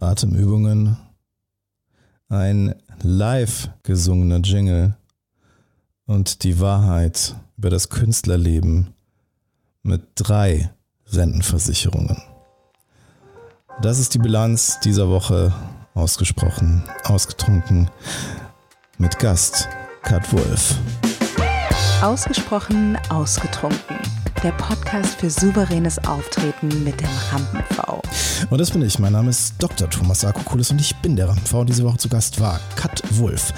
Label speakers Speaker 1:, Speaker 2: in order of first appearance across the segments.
Speaker 1: Atemübungen, ein live gesungener Jingle und die Wahrheit über das Künstlerleben mit drei Rentenversicherungen. Das ist die Bilanz dieser Woche, ausgesprochen, ausgetrunken, mit Gast Kat Wolf.
Speaker 2: Ausgesprochen, ausgetrunken der Podcast für souveränes Auftreten mit dem Rampen-V.
Speaker 1: Und das bin ich. Mein Name ist Dr. Thomas Akokulis und ich bin der Rampen-V. Diese Woche zu Gast war Kat Wolf,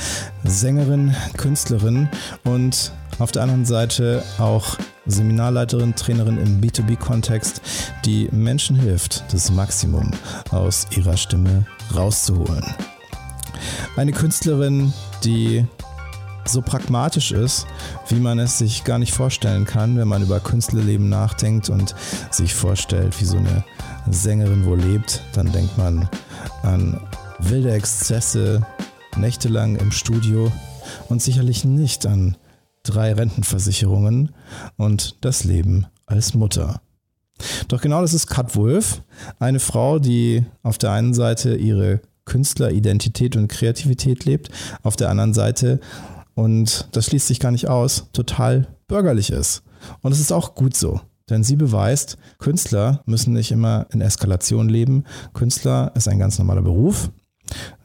Speaker 1: Sängerin, Künstlerin und auf der anderen Seite auch Seminarleiterin, Trainerin im B2B-Kontext, die Menschen hilft, das Maximum aus ihrer Stimme rauszuholen. Eine Künstlerin, die so pragmatisch ist, wie man es sich gar nicht vorstellen kann, wenn man über Künstlerleben nachdenkt und sich vorstellt, wie so eine Sängerin wohl lebt, dann denkt man an wilde Exzesse, nächtelang im Studio und sicherlich nicht an drei Rentenversicherungen und das Leben als Mutter. Doch genau das ist Kat Wolf, eine Frau, die auf der einen Seite ihre Künstleridentität und Kreativität lebt, auf der anderen Seite und das schließt sich gar nicht aus, total bürgerlich ist. Und es ist auch gut so. Denn sie beweist, Künstler müssen nicht immer in Eskalation leben. Künstler ist ein ganz normaler Beruf,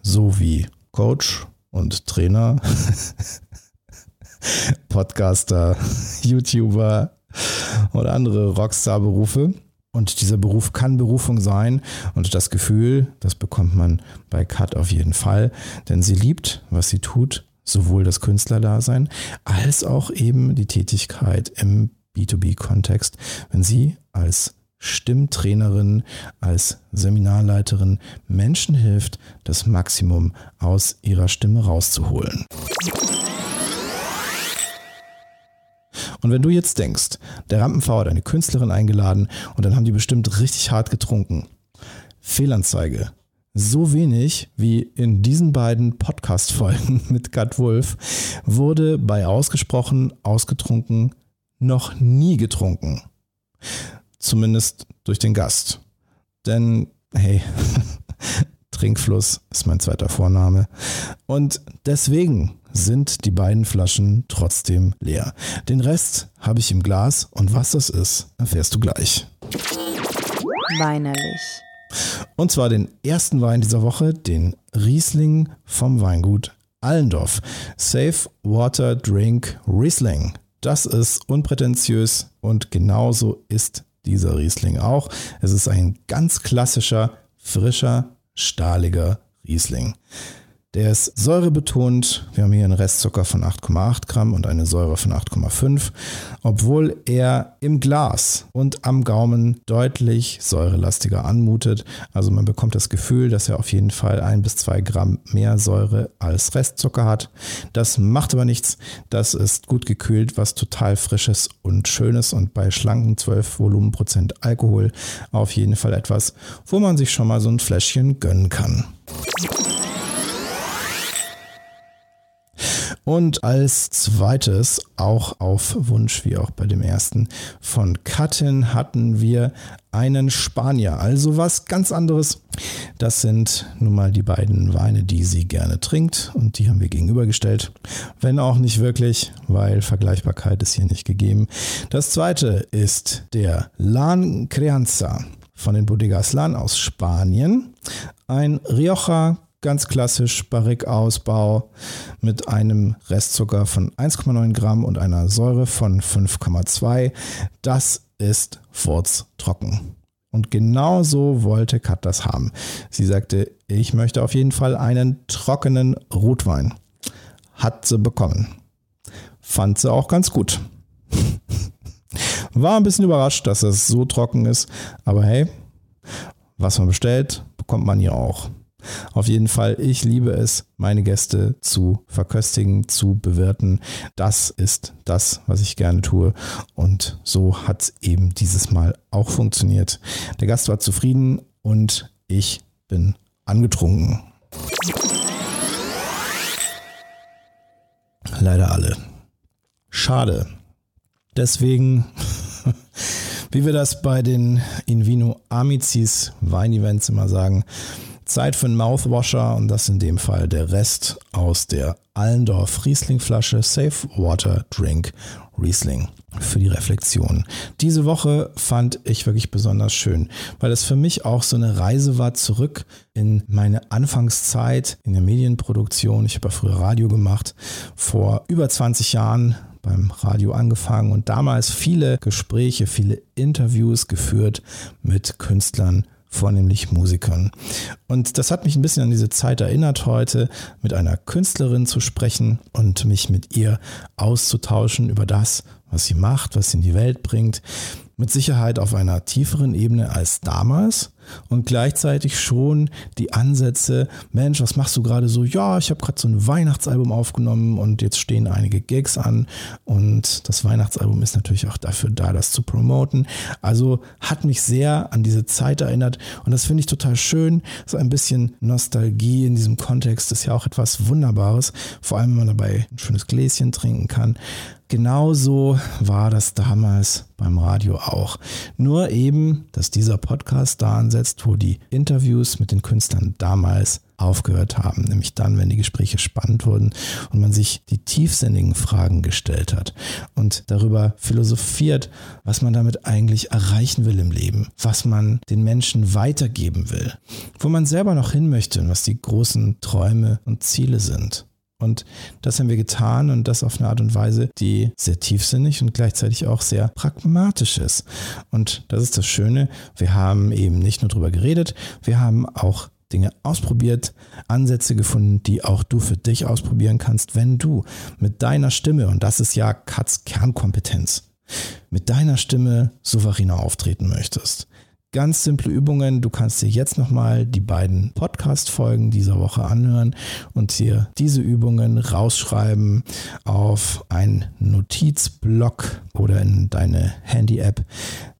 Speaker 1: so wie Coach und Trainer, Podcaster, YouTuber oder andere Rockstar-Berufe. Und dieser Beruf kann Berufung sein. Und das Gefühl, das bekommt man bei Kat auf jeden Fall. Denn sie liebt, was sie tut sowohl das Künstlerdasein als auch eben die Tätigkeit im B2B-Kontext, wenn Sie als Stimmtrainerin, als Seminarleiterin Menschen hilft, das Maximum aus ihrer Stimme rauszuholen. Und wenn du jetzt denkst, der Rampenv hat eine Künstlerin eingeladen und dann haben die bestimmt richtig hart getrunken. Fehlanzeige so wenig wie in diesen beiden Podcast-Folgen mit Kat Wolf wurde bei ausgesprochen ausgetrunken noch nie getrunken. Zumindest durch den Gast. Denn, hey, Trinkfluss ist mein zweiter Vorname. Und deswegen sind die beiden Flaschen trotzdem leer. Den Rest habe ich im Glas und was das ist, erfährst du gleich.
Speaker 2: Weinerlich.
Speaker 1: Und zwar den ersten Wein dieser Woche, den Riesling vom Weingut Allendorf. Safe Water Drink Riesling. Das ist unprätentiös und genauso ist dieser Riesling auch. Es ist ein ganz klassischer, frischer, stahliger Riesling. Der ist säurebetont. Wir haben hier einen Restzucker von 8,8 Gramm und eine Säure von 8,5, obwohl er im Glas und am Gaumen deutlich säurelastiger anmutet. Also man bekommt das Gefühl, dass er auf jeden Fall ein bis zwei Gramm mehr Säure als Restzucker hat. Das macht aber nichts. Das ist gut gekühlt, was total frisches und schönes und bei schlanken 12 Volumenprozent Alkohol auf jeden Fall etwas, wo man sich schon mal so ein Fläschchen gönnen kann. Und als zweites, auch auf Wunsch wie auch bei dem ersten von Kattin, hatten wir einen Spanier. Also was ganz anderes. Das sind nun mal die beiden Weine, die sie gerne trinkt und die haben wir gegenübergestellt. Wenn auch nicht wirklich, weil Vergleichbarkeit ist hier nicht gegeben. Das zweite ist der Lan Crianza von den Bodegas Lan aus Spanien. Ein Rioja ganz klassisch Barrique-Ausbau mit einem Restzucker von 1,9 Gramm und einer Säure von 5,2. Das ist furztrocken. Und genau so wollte Kat das haben. Sie sagte, ich möchte auf jeden Fall einen trockenen Rotwein. Hat sie bekommen. Fand sie auch ganz gut. War ein bisschen überrascht, dass es so trocken ist. Aber hey, was man bestellt, bekommt man hier auch. Auf jeden Fall, ich liebe es, meine Gäste zu verköstigen, zu bewerten. Das ist das, was ich gerne tue. Und so hat es eben dieses Mal auch funktioniert. Der Gast war zufrieden und ich bin angetrunken. Leider alle. Schade. Deswegen, wie wir das bei den Invino Amicis Wein-Events immer sagen, Zeit für einen Mouthwasher und das in dem Fall der Rest aus der Allendorf Riesling-Flasche Safe Water Drink Riesling für die Reflexion. Diese Woche fand ich wirklich besonders schön, weil es für mich auch so eine Reise war zurück in meine Anfangszeit in der Medienproduktion. Ich habe ja früher Radio gemacht, vor über 20 Jahren beim Radio angefangen und damals viele Gespräche, viele Interviews geführt mit Künstlern vornehmlich Musikern. Und das hat mich ein bisschen an diese Zeit erinnert, heute mit einer Künstlerin zu sprechen und mich mit ihr auszutauschen über das, was sie macht, was sie in die Welt bringt. Mit Sicherheit auf einer tieferen Ebene als damals und gleichzeitig schon die Ansätze, Mensch, was machst du gerade so? Ja, ich habe gerade so ein Weihnachtsalbum aufgenommen und jetzt stehen einige Gigs an und das Weihnachtsalbum ist natürlich auch dafür da, das zu promoten. Also hat mich sehr an diese Zeit erinnert und das finde ich total schön. So ein bisschen Nostalgie in diesem Kontext ist ja auch etwas Wunderbares, vor allem wenn man dabei ein schönes Gläschen trinken kann. Genauso war das damals beim Radio auch. Nur eben, dass dieser Podcast da ansetzt, wo die Interviews mit den Künstlern damals aufgehört haben, nämlich dann, wenn die Gespräche spannend wurden und man sich die tiefsinnigen Fragen gestellt hat und darüber philosophiert, was man damit eigentlich erreichen will im Leben, was man den Menschen weitergeben will, wo man selber noch hin möchte und was die großen Träume und Ziele sind. Und das haben wir getan und das auf eine Art und Weise, die sehr tiefsinnig und gleichzeitig auch sehr pragmatisch ist. Und das ist das Schöne. Wir haben eben nicht nur darüber geredet, wir haben auch Dinge ausprobiert, Ansätze gefunden, die auch du für dich ausprobieren kannst, wenn du mit deiner Stimme, und das ist ja Katz Kernkompetenz, mit deiner Stimme souveräner auftreten möchtest. Ganz simple Übungen. Du kannst dir jetzt nochmal die beiden Podcast-Folgen dieser Woche anhören und dir diese Übungen rausschreiben auf ein Notizblock oder in deine Handy-App.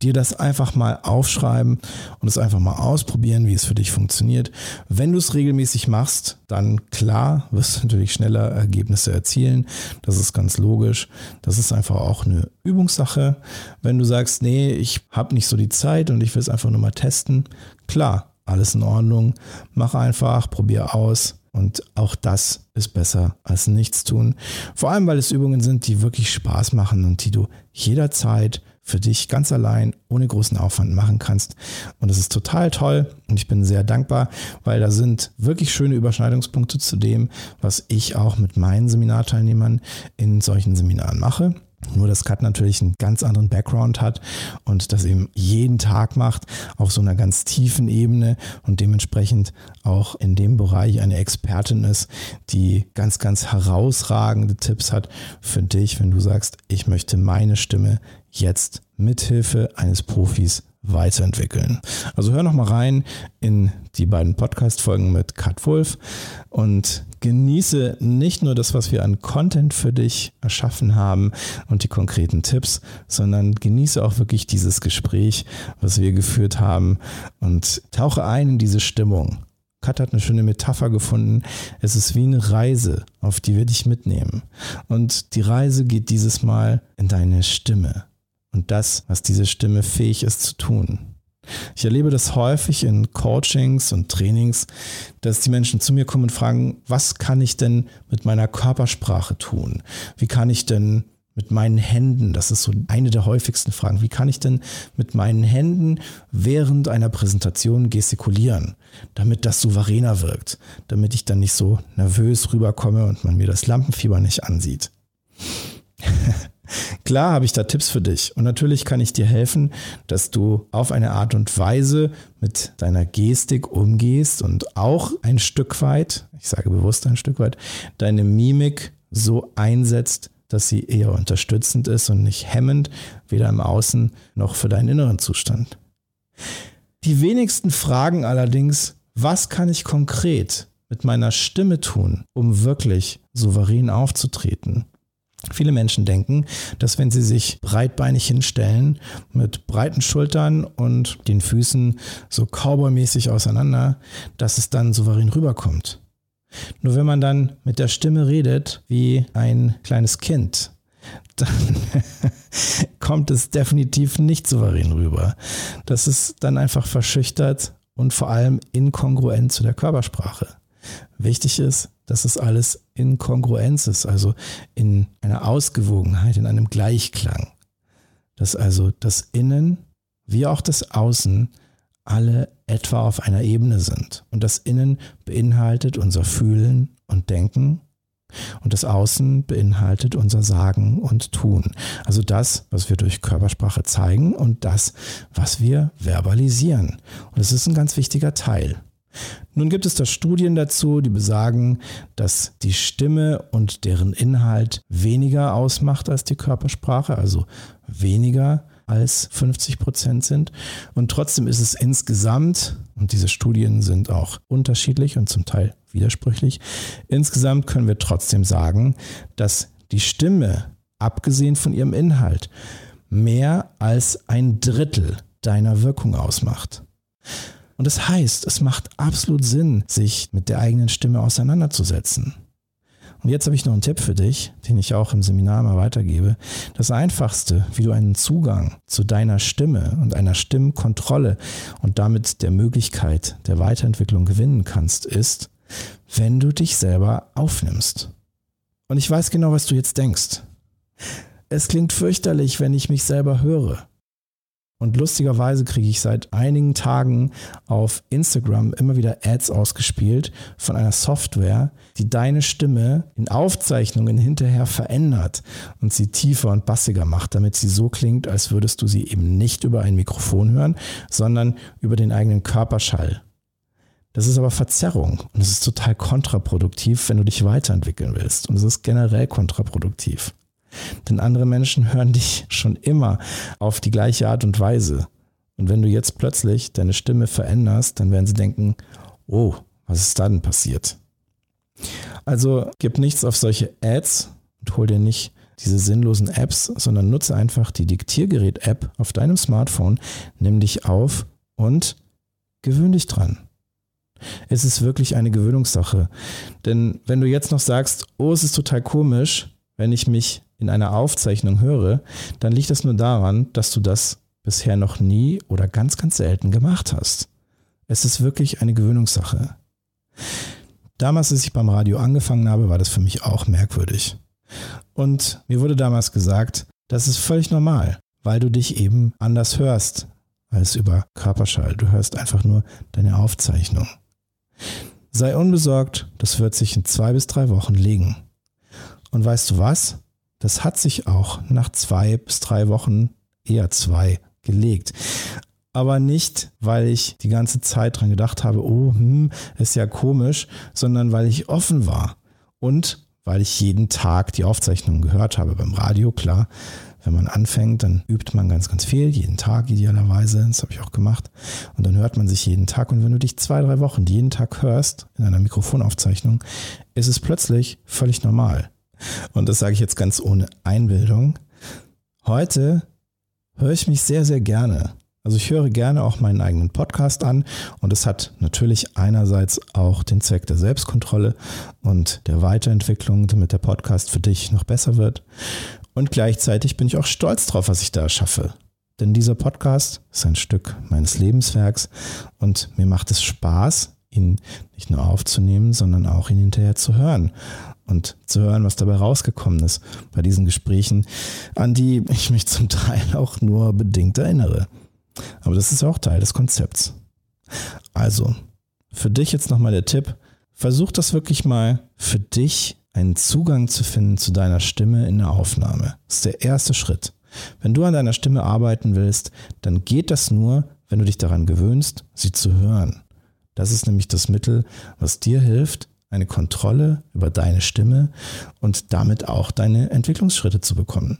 Speaker 1: Dir das einfach mal aufschreiben und es einfach mal ausprobieren, wie es für dich funktioniert. Wenn du es regelmäßig machst, dann klar, wirst du natürlich schneller Ergebnisse erzielen. Das ist ganz logisch. Das ist einfach auch eine Übungssache. Wenn du sagst, nee, ich habe nicht so die Zeit und ich will es einfach nur mal testen, klar, alles in Ordnung. Mach einfach, probier aus. Und auch das ist besser als nichts tun. Vor allem, weil es Übungen sind, die wirklich Spaß machen und die du jederzeit für dich ganz allein ohne großen Aufwand machen kannst. Und das ist total toll und ich bin sehr dankbar, weil da sind wirklich schöne Überschneidungspunkte zu dem, was ich auch mit meinen Seminarteilnehmern in solchen Seminaren mache. Nur, dass Kat natürlich einen ganz anderen Background hat und das eben jeden Tag macht auf so einer ganz tiefen Ebene und dementsprechend auch in dem Bereich eine Expertin ist, die ganz, ganz herausragende Tipps hat für dich, wenn du sagst, ich möchte meine Stimme jetzt mithilfe eines Profis weiterentwickeln. Also hör noch mal rein in die beiden Podcast-Folgen mit Kat Wolf und genieße nicht nur das, was wir an Content für dich erschaffen haben und die konkreten Tipps, sondern genieße auch wirklich dieses Gespräch, was wir geführt haben und tauche ein in diese Stimmung. Kat hat eine schöne Metapher gefunden. Es ist wie eine Reise, auf die wir dich mitnehmen. Und die Reise geht dieses Mal in deine Stimme und das, was diese Stimme fähig ist zu tun. Ich erlebe das häufig in Coachings und Trainings, dass die Menschen zu mir kommen und fragen, was kann ich denn mit meiner Körpersprache tun? Wie kann ich denn mit meinen Händen, das ist so eine der häufigsten Fragen, wie kann ich denn mit meinen Händen während einer Präsentation gestikulieren, damit das souveräner wirkt, damit ich dann nicht so nervös rüberkomme und man mir das Lampenfieber nicht ansieht. Klar habe ich da Tipps für dich und natürlich kann ich dir helfen, dass du auf eine Art und Weise mit deiner Gestik umgehst und auch ein Stück weit, ich sage bewusst ein Stück weit, deine Mimik so einsetzt, dass sie eher unterstützend ist und nicht hemmend, weder im Außen noch für deinen inneren Zustand. Die wenigsten fragen allerdings, was kann ich konkret mit meiner Stimme tun, um wirklich souverän aufzutreten? Viele Menschen denken, dass wenn sie sich breitbeinig hinstellen, mit breiten Schultern und den Füßen so cowboymäßig auseinander, dass es dann souverän rüberkommt. Nur wenn man dann mit der Stimme redet wie ein kleines Kind, dann kommt es definitiv nicht souverän rüber. Das ist dann einfach verschüchtert und vor allem inkongruent zu der Körpersprache. Wichtig ist, dass es alles in Kongruenz ist, also in einer Ausgewogenheit, in einem Gleichklang. Dass also das Innen wie auch das Außen alle etwa auf einer Ebene sind. Und das Innen beinhaltet unser Fühlen und Denken und das Außen beinhaltet unser Sagen und Tun. Also das, was wir durch Körpersprache zeigen und das, was wir verbalisieren. Und das ist ein ganz wichtiger Teil. Nun gibt es da Studien dazu, die besagen, dass die Stimme und deren Inhalt weniger ausmacht als die Körpersprache, also weniger als 50 Prozent sind. Und trotzdem ist es insgesamt, und diese Studien sind auch unterschiedlich und zum Teil widersprüchlich, insgesamt können wir trotzdem sagen, dass die Stimme, abgesehen von ihrem Inhalt, mehr als ein Drittel deiner Wirkung ausmacht. Und das heißt, es macht absolut Sinn, sich mit der eigenen Stimme auseinanderzusetzen. Und jetzt habe ich noch einen Tipp für dich, den ich auch im Seminar mal weitergebe. Das Einfachste, wie du einen Zugang zu deiner Stimme und einer Stimmkontrolle und damit der Möglichkeit der Weiterentwicklung gewinnen kannst, ist, wenn du dich selber aufnimmst. Und ich weiß genau, was du jetzt denkst. Es klingt fürchterlich, wenn ich mich selber höre. Und lustigerweise kriege ich seit einigen Tagen auf Instagram immer wieder Ads ausgespielt von einer Software, die deine Stimme in Aufzeichnungen hinterher verändert und sie tiefer und bassiger macht, damit sie so klingt, als würdest du sie eben nicht über ein Mikrofon hören, sondern über den eigenen Körperschall. Das ist aber Verzerrung und es ist total kontraproduktiv, wenn du dich weiterentwickeln willst. Und es ist generell kontraproduktiv. Denn andere Menschen hören dich schon immer auf die gleiche Art und Weise. Und wenn du jetzt plötzlich deine Stimme veränderst, dann werden sie denken, oh, was ist da denn passiert? Also gib nichts auf solche Ads und hol dir nicht diese sinnlosen Apps, sondern nutze einfach die Diktiergerät-App auf deinem Smartphone, nimm dich auf und gewöhn dich dran. Es ist wirklich eine Gewöhnungssache. Denn wenn du jetzt noch sagst, oh, es ist total komisch, wenn ich mich in einer Aufzeichnung höre, dann liegt es nur daran, dass du das bisher noch nie oder ganz, ganz selten gemacht hast. Es ist wirklich eine Gewöhnungssache. Damals, als ich beim Radio angefangen habe, war das für mich auch merkwürdig. Und mir wurde damals gesagt, das ist völlig normal, weil du dich eben anders hörst als über Körperschall. Du hörst einfach nur deine Aufzeichnung. Sei unbesorgt, das wird sich in zwei bis drei Wochen legen. Und weißt du was? Das hat sich auch nach zwei bis drei Wochen, eher zwei, gelegt. Aber nicht, weil ich die ganze Zeit dran gedacht habe, oh, hm, ist ja komisch, sondern weil ich offen war und weil ich jeden Tag die Aufzeichnungen gehört habe beim Radio, klar. Wenn man anfängt, dann übt man ganz, ganz viel, jeden Tag idealerweise. Das habe ich auch gemacht. Und dann hört man sich jeden Tag. Und wenn du dich zwei, drei Wochen jeden Tag hörst in einer Mikrofonaufzeichnung, ist es plötzlich völlig normal. Und das sage ich jetzt ganz ohne Einbildung. Heute höre ich mich sehr, sehr gerne. Also ich höre gerne auch meinen eigenen Podcast an und es hat natürlich einerseits auch den Zweck der Selbstkontrolle und der Weiterentwicklung, damit der Podcast für dich noch besser wird. Und gleichzeitig bin ich auch stolz drauf, was ich da schaffe. Denn dieser Podcast ist ein Stück meines Lebenswerks und mir macht es Spaß, ihn nicht nur aufzunehmen, sondern auch ihn hinterher zu hören und zu hören, was dabei rausgekommen ist bei diesen Gesprächen, an die ich mich zum Teil auch nur bedingt erinnere. Aber das ist auch Teil des Konzepts. Also, für dich jetzt nochmal der Tipp, versuch das wirklich mal für dich einen Zugang zu finden zu deiner Stimme in der Aufnahme. Das ist der erste Schritt. Wenn du an deiner Stimme arbeiten willst, dann geht das nur, wenn du dich daran gewöhnst, sie zu hören. Das ist nämlich das Mittel, was dir hilft, eine Kontrolle über deine Stimme und damit auch deine Entwicklungsschritte zu bekommen.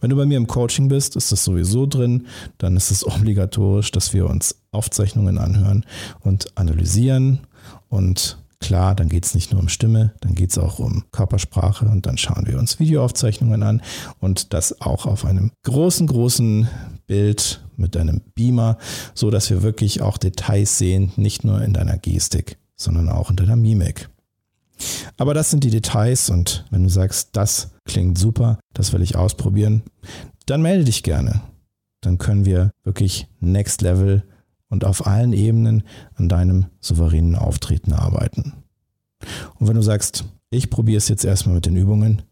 Speaker 1: Wenn du bei mir im Coaching bist, ist das sowieso drin. Dann ist es obligatorisch, dass wir uns Aufzeichnungen anhören und analysieren. Und klar, dann geht es nicht nur um Stimme, dann geht es auch um Körpersprache und dann schauen wir uns Videoaufzeichnungen an und das auch auf einem großen, großen Bild mit einem Beamer, so dass wir wirklich auch Details sehen, nicht nur in deiner Gestik sondern auch in deiner Mimik. Aber das sind die Details und wenn du sagst, das klingt super, das will ich ausprobieren, dann melde dich gerne. Dann können wir wirklich Next Level und auf allen Ebenen an deinem souveränen Auftreten arbeiten. Und wenn du sagst, ich probiere es jetzt erstmal mit den Übungen,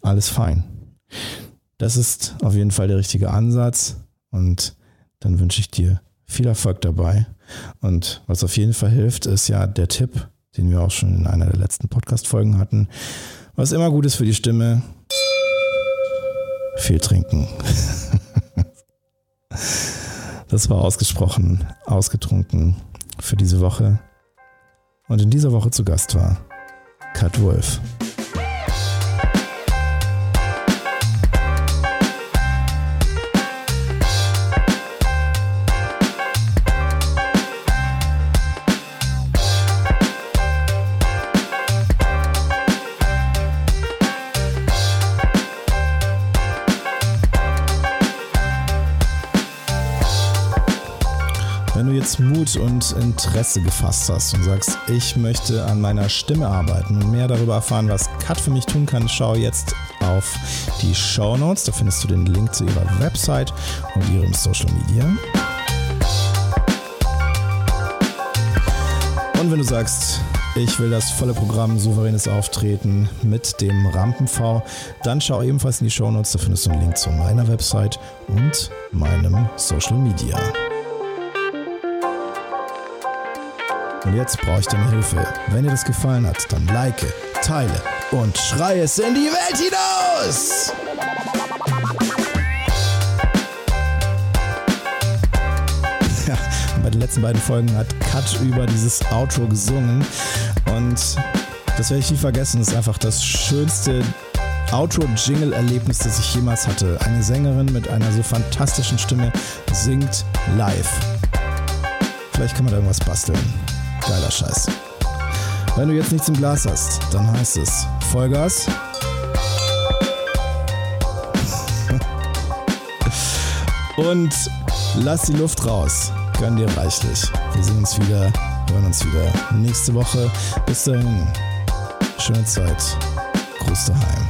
Speaker 1: alles fein. Das ist auf jeden Fall der richtige Ansatz und dann wünsche ich dir viel Erfolg dabei. Und was auf jeden Fall hilft, ist ja der Tipp, den wir auch schon in einer der letzten Podcast-Folgen hatten. Was immer gut ist für die Stimme, viel trinken. Das war ausgesprochen ausgetrunken für diese Woche. Und in dieser Woche zu Gast war Kat Wolf. Jetzt Mut und Interesse gefasst hast und sagst, ich möchte an meiner Stimme arbeiten und mehr darüber erfahren, was Kat für mich tun kann, schau jetzt auf die Show Notes. Da findest du den Link zu ihrer Website und ihrem Social Media. Und wenn du sagst, ich will das volle Programm souveränes Auftreten mit dem Rampen-V, dann schau ebenfalls in die Show Notes. Da findest du einen Link zu meiner Website und meinem Social Media. Und jetzt brauche ich deine Hilfe. Wenn dir das gefallen hat, dann like, teile und schrei es in die Welt hinaus! Bei den letzten beiden Folgen hat Kat über dieses Outro gesungen und das werde ich nie vergessen. Das ist einfach das schönste Outro-Jingle-Erlebnis, das ich jemals hatte. Eine Sängerin mit einer so fantastischen Stimme singt live. Vielleicht kann man da irgendwas basteln. Geiler Scheiß. Wenn du jetzt nichts im Glas hast, dann heißt es Vollgas. Und lass die Luft raus. Gönn dir reichlich. Wir sehen uns wieder, hören uns wieder nächste Woche. Bis dahin. Schöne Zeit. Gruß daheim.